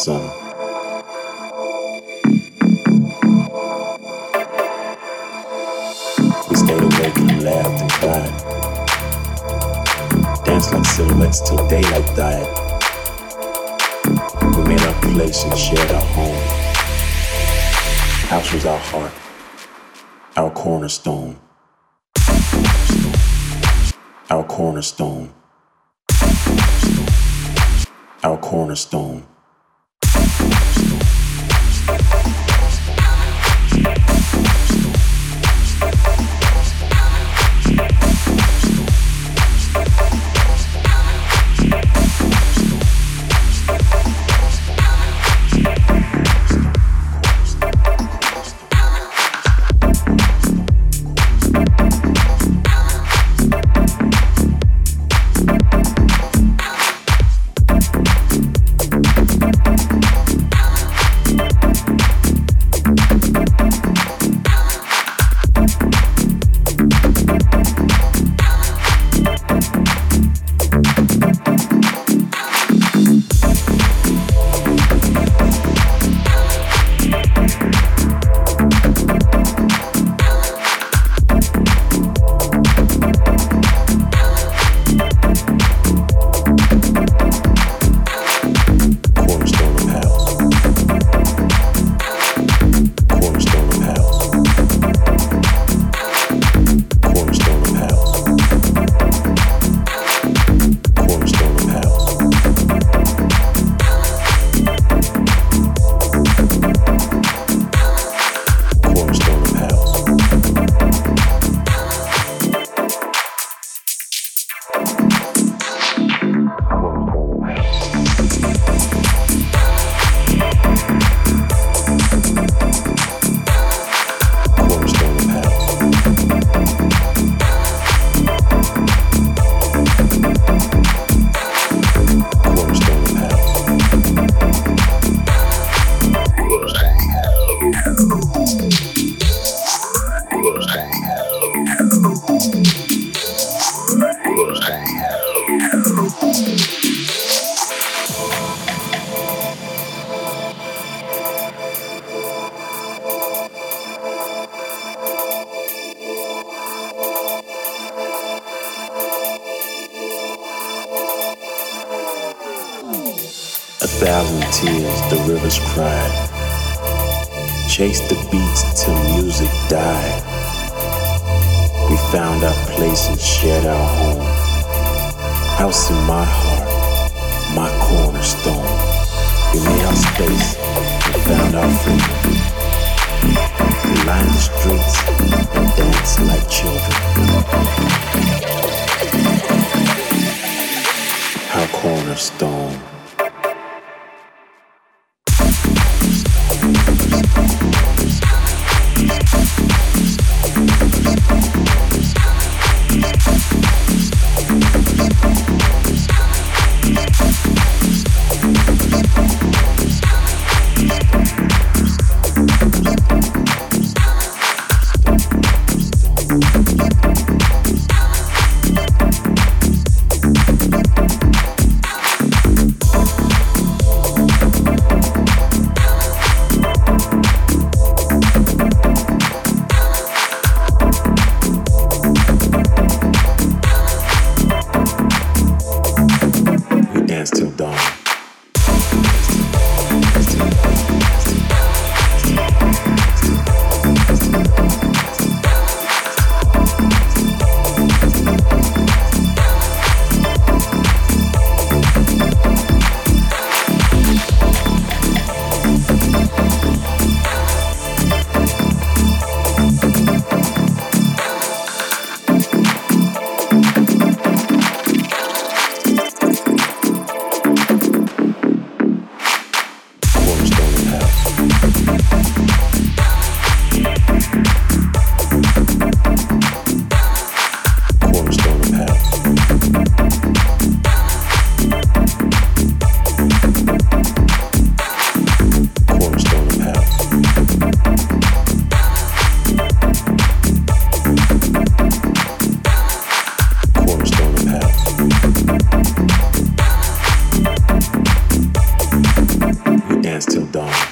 sun. We stayed awake and laughed and cried. Danced like silhouettes till daylight died. We made our place and shared our home. House was our heart, our cornerstone. Our cornerstone. Our cornerstone. Cornerstone thousand tears the rivers cried. Chased the beats till music died. We found our place and shared our home. House in my heart, my cornerstone. We made our space and found our freedom. We lined the streets and danced like children. Our cornerstone. till dawn.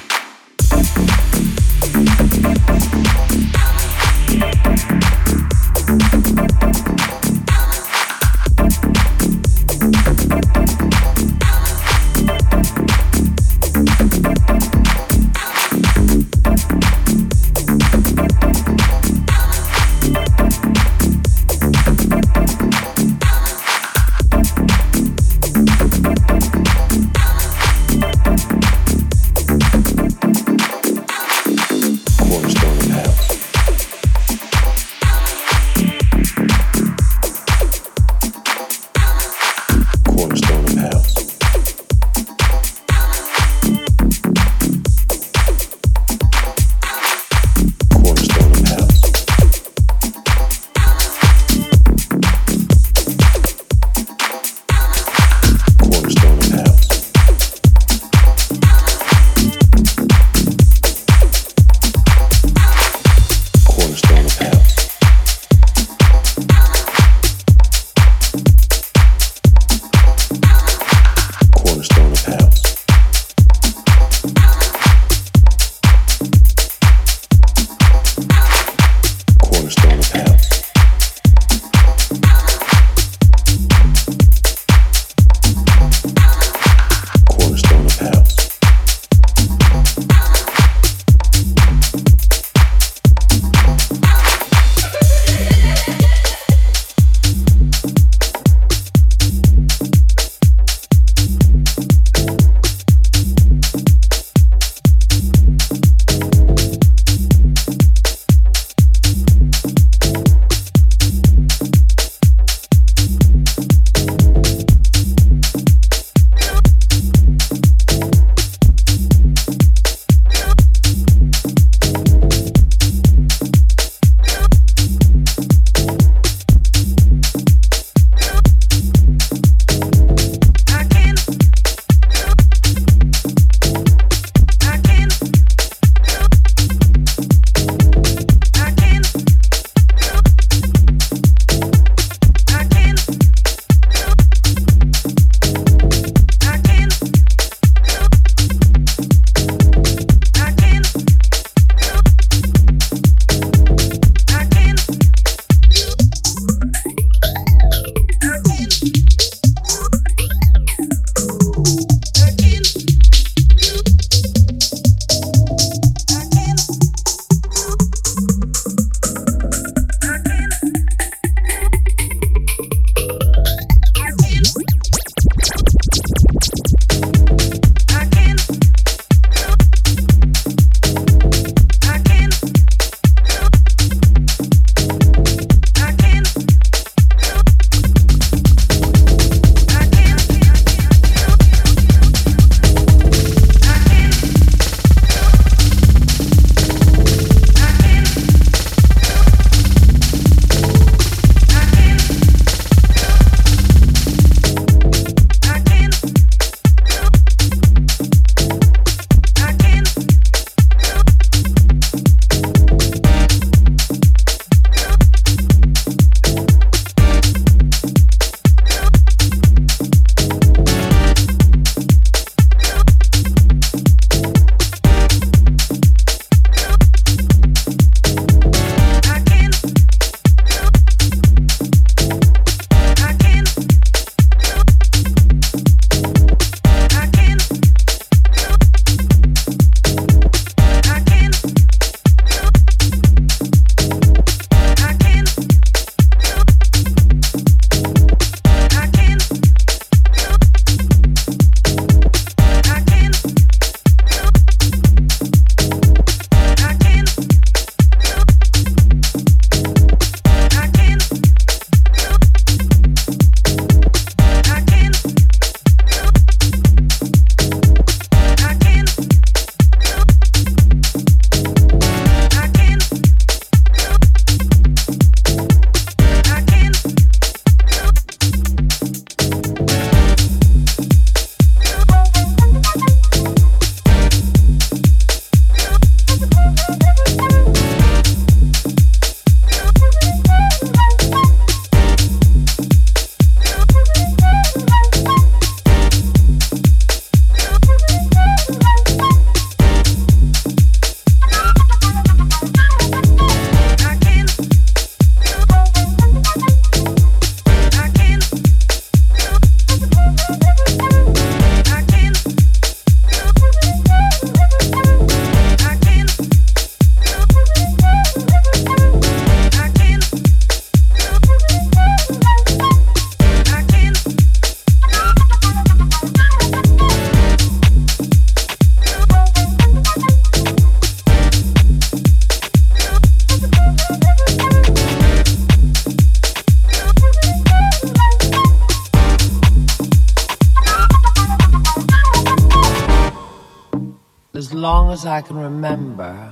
I can remember,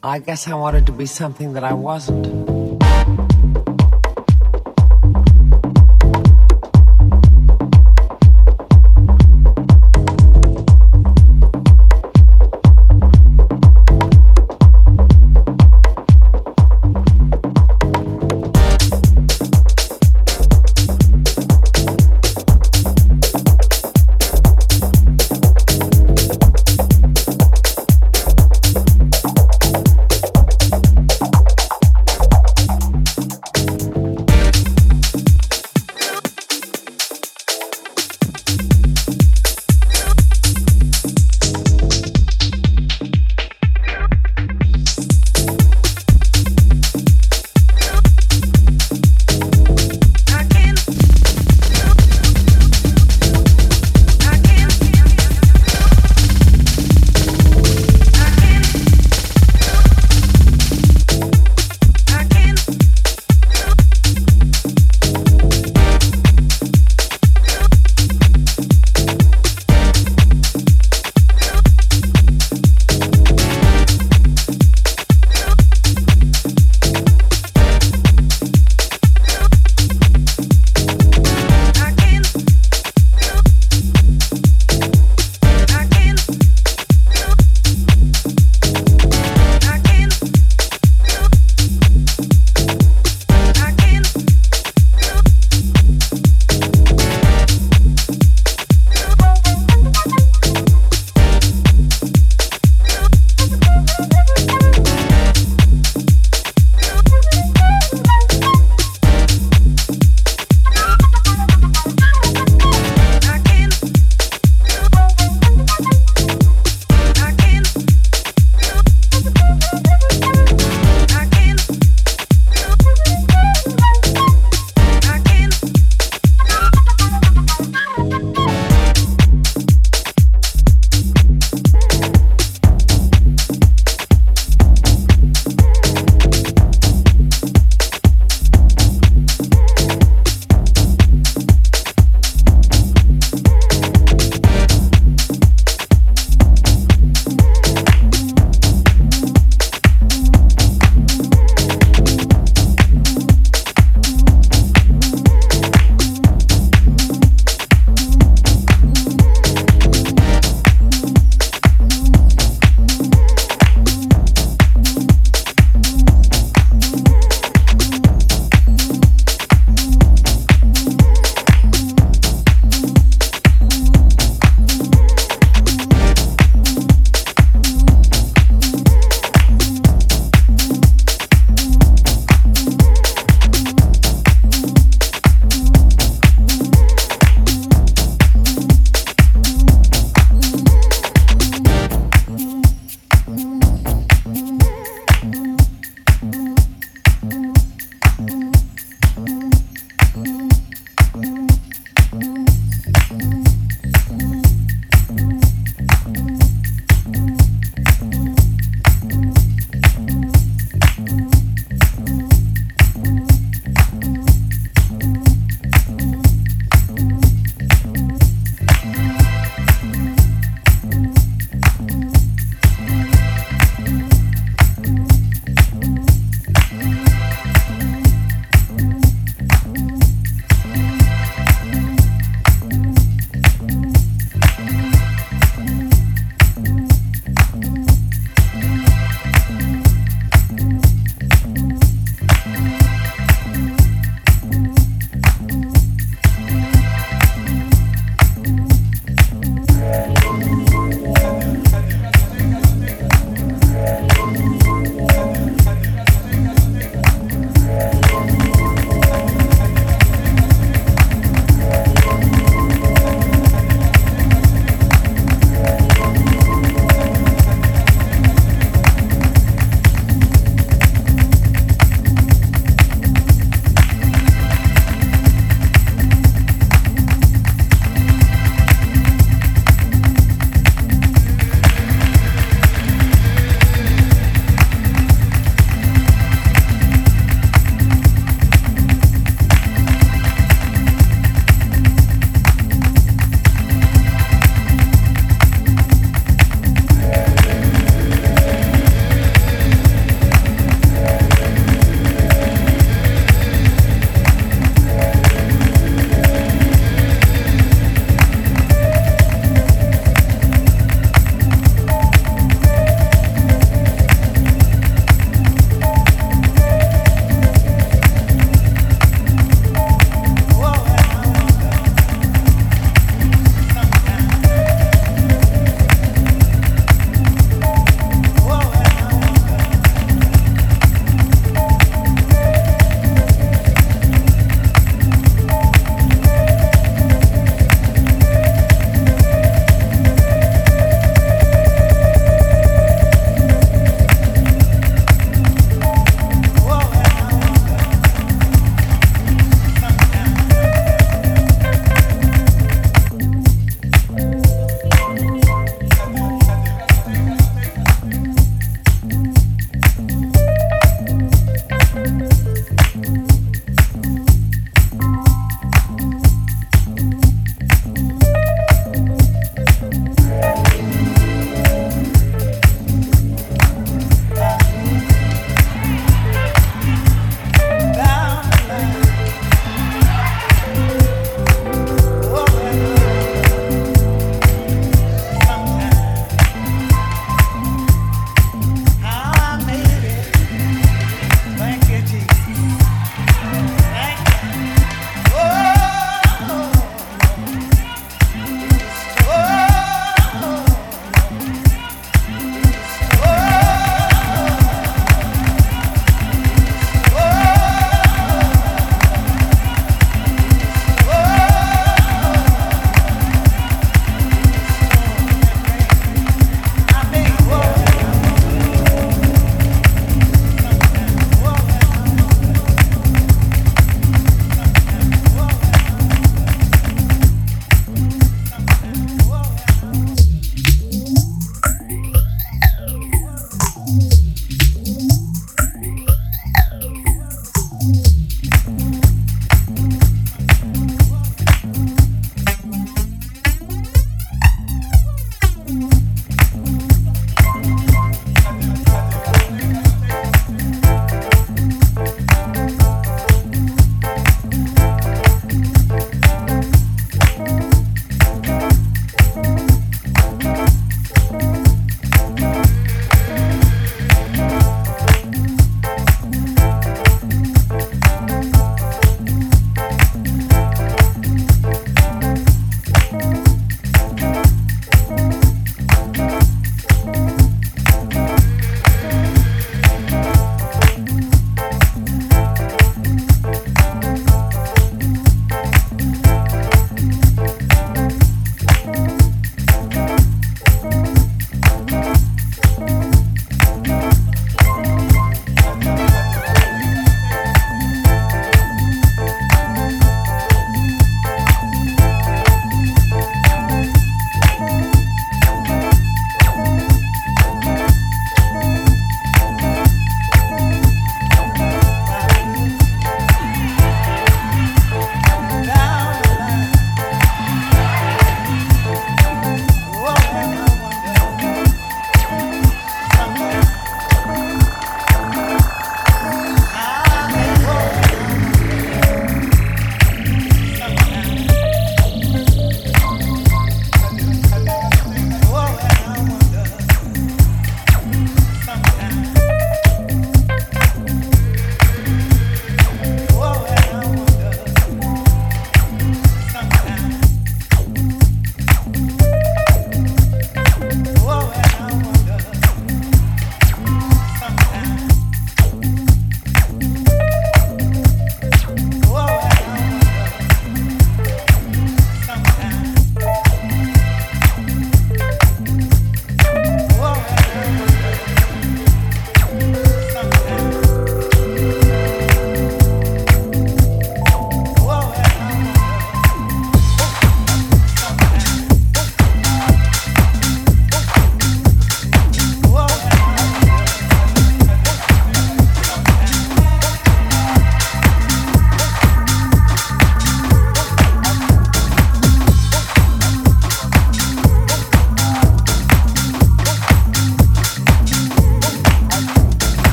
I guess I wanted to be something that I wasn't.